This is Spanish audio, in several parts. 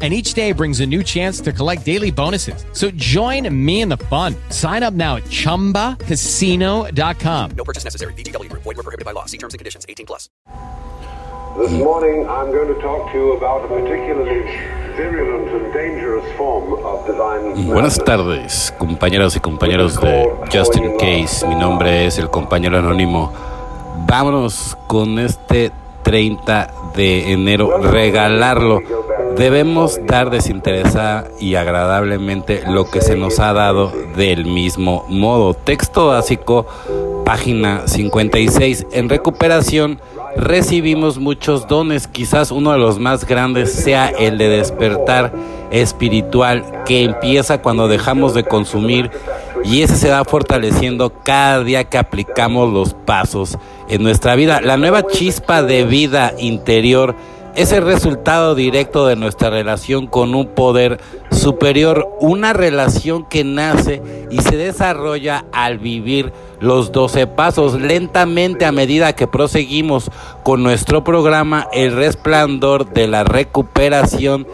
and each day brings a new chance to collect daily bonuses. So join me in the fun. Sign up now at ChumbaCasino.com. No purchase necessary. VGW Group. Void were prohibited by law. See terms and conditions. 18 plus. This morning I'm going to talk to you about a particularly virulent and dangerous form of divine mm, Buenas madness. tardes, compañeros y compañeros de Justin Case. Mi nombre es el compañero anónimo. Vámonos con este 30 de enero, regalarlo. Debemos dar desinteresada y agradablemente lo que se nos ha dado del mismo modo. Texto básico, página 56. En recuperación recibimos muchos dones. Quizás uno de los más grandes sea el de despertar espiritual que empieza cuando dejamos de consumir y ese se va fortaleciendo cada día que aplicamos los pasos en nuestra vida. La nueva chispa de vida interior es el resultado directo de nuestra relación con un poder superior, una relación que nace y se desarrolla al vivir los 12 pasos. Lentamente a medida que proseguimos con nuestro programa El resplandor de la recuperación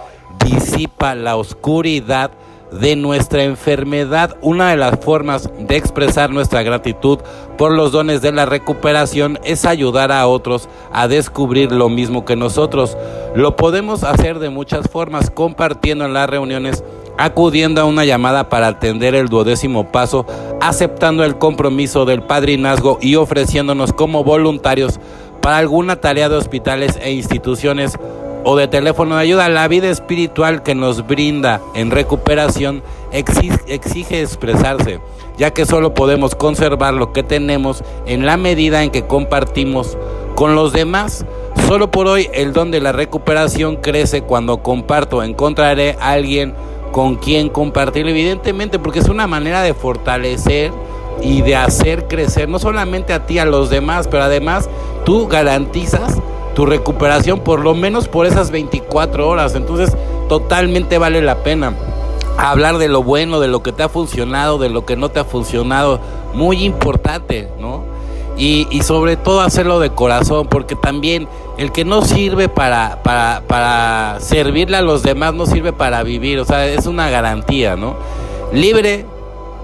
disipa la oscuridad de nuestra enfermedad. Una de las formas de expresar nuestra gratitud por los dones de la recuperación es ayudar a otros a descubrir lo mismo que nosotros. Lo podemos hacer de muchas formas, compartiendo en las reuniones, acudiendo a una llamada para atender el duodécimo paso, aceptando el compromiso del padrinazgo y ofreciéndonos como voluntarios para alguna tarea de hospitales e instituciones o de teléfono de ayuda. La vida espiritual que nos brinda en recuperación exige, expresarse, ya que solo podemos conservar lo que tenemos en la medida en que compartimos con los demás. Solo por hoy el don de la recuperación crece cuando comparto. Encontraré a alguien con quien compartir, evidentemente, porque es una manera de fortalecer y de hacer crecer no solamente a ti, a los demás, pero además tú garantizas tu recuperación por lo menos por esas 24 horas. Entonces, totalmente vale la pena hablar de lo bueno, de lo que te ha funcionado, de lo que no te ha funcionado. Muy importante, ¿no? Y, y sobre todo hacerlo de corazón, porque también el que no sirve para, para, para servirle a los demás no sirve para vivir. O sea, es una garantía, ¿no? Libre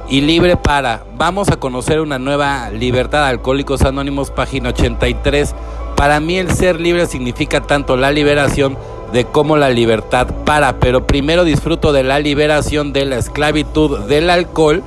y libre para. Vamos a conocer una nueva libertad. Alcohólicos Anónimos, página 83. Para mí el ser libre significa tanto la liberación de como la libertad para, pero primero disfruto de la liberación de la esclavitud del alcohol,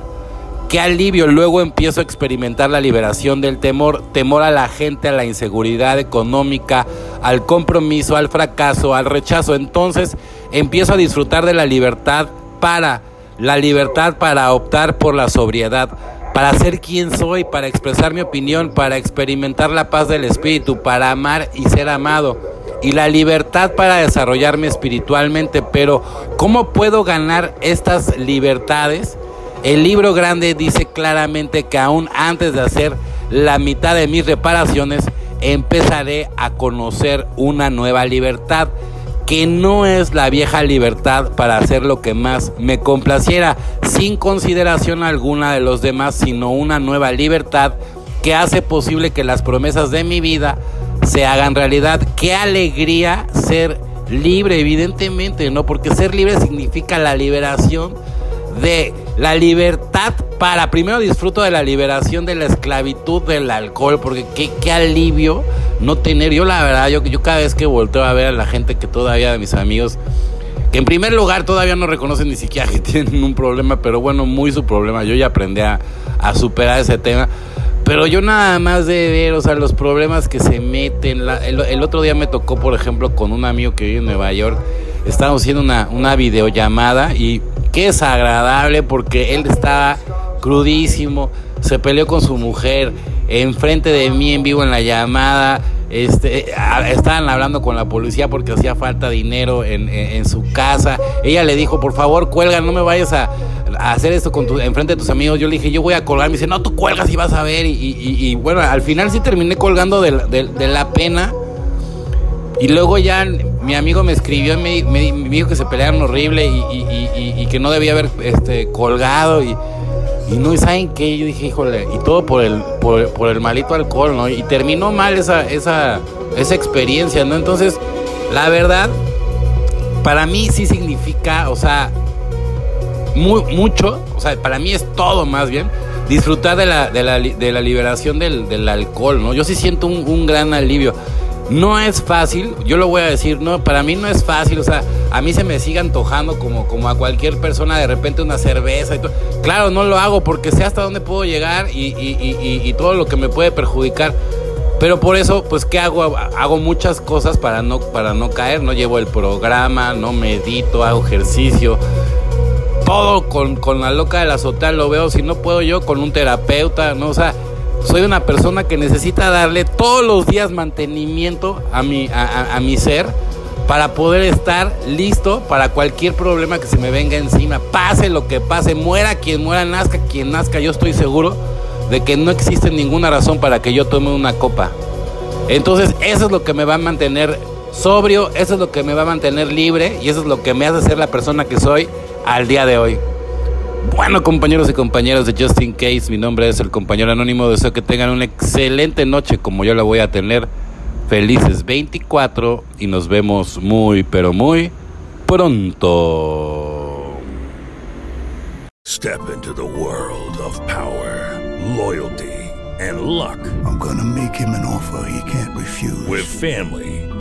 qué alivio, luego empiezo a experimentar la liberación del temor, temor a la gente, a la inseguridad económica, al compromiso, al fracaso, al rechazo, entonces empiezo a disfrutar de la libertad para, la libertad para optar por la sobriedad, para ser quien soy, para expresar mi opinión, para experimentar la paz del espíritu, para amar y ser amado. Y la libertad para desarrollarme espiritualmente. Pero, ¿cómo puedo ganar estas libertades? El libro grande dice claramente que aún antes de hacer la mitad de mis reparaciones, empezaré a conocer una nueva libertad que no es la vieja libertad para hacer lo que más me complaciera, sin consideración alguna de los demás, sino una nueva libertad que hace posible que las promesas de mi vida se hagan realidad. Qué alegría ser libre, evidentemente, ¿no? Porque ser libre significa la liberación de la libertad para, primero disfruto de la liberación de la esclavitud del alcohol, porque qué, qué alivio no tener, yo la verdad, yo, yo cada vez que volteo a ver a la gente que todavía de mis amigos, que en primer lugar todavía no reconocen ni siquiera que tienen un problema, pero bueno, muy su problema, yo ya aprendí a, superar ese tema. Pero yo nada más de ver, o sea, los problemas que se meten. La, el, el, otro día me tocó, por ejemplo, con un amigo que vive en Nueva York. Estábamos haciendo una, una videollamada y qué desagradable porque él estaba crudísimo, se peleó con su mujer enfrente de mí en vivo en la llamada. Este, estaban hablando con la policía porque hacía falta dinero en, en, su casa. Ella le dijo, por favor, cuelga, no me vayas a a hacer esto con tu, enfrente de tus amigos. Yo le dije, yo voy a colgar. Me dice, no, tú cuelgas y vas a ver. Y, bueno, al final sí terminé colgando de, la- pena. Y luego ya mi amigo me escribió y me, dijo que se pelearon horrible y- y que no debía haber este, colgado. Y, y no, ¿y saben qué? Yo dije, híjole, y todo por el, por, por el malito alcohol, ¿no? Y terminó mal esa, esa, esa experiencia, ¿no? Entonces, la verdad, para mí sí significa, o sea, muy, mucho, o sea, para mí es todo más bien, disfrutar de la, de la, de la liberación del, del alcohol, ¿no? Yo sí siento un, un gran alivio. No es fácil, yo lo voy a decir, no, para mí no es fácil, o sea, a mí se me sigue antojando como, como a cualquier persona de repente una cerveza y todo. Claro, no lo hago porque sé hasta dónde puedo llegar y, y- y- todo lo que me puede perjudicar. Pero por eso, pues, ¿qué hago? Hago muchas cosas para no, para no caer, no llevo el programa, no medito, hago ejercicio, todo con, con la loca de la azotea lo veo, si no puedo yo, con un terapeuta, ¿no? O sea, soy una persona que necesita darle todos los días mantenimiento a mi, a, mi ser para poder estar listo para cualquier problema que se me venga encima. Pase lo que pase, muera quien muera, nazca quien nazca, yo estoy seguro de que no existe ninguna razón para que yo tome una copa. Entonces, eso es lo que me va a mantener sobrio, eso es lo que me va a mantener libre y eso es lo que me hace ser la persona que soy al día de hoy. Bueno, compañeros y compañeras de Just In Case, mi nombre es el compañero anónimo. Deseo que tengan una excelente noche como yo la voy a tener. Felices 24 y nos vemos muy, pero muy pronto. Step into the world of power, loyalty, and luck. I'm gonna make him an offer he can't refuse. With family,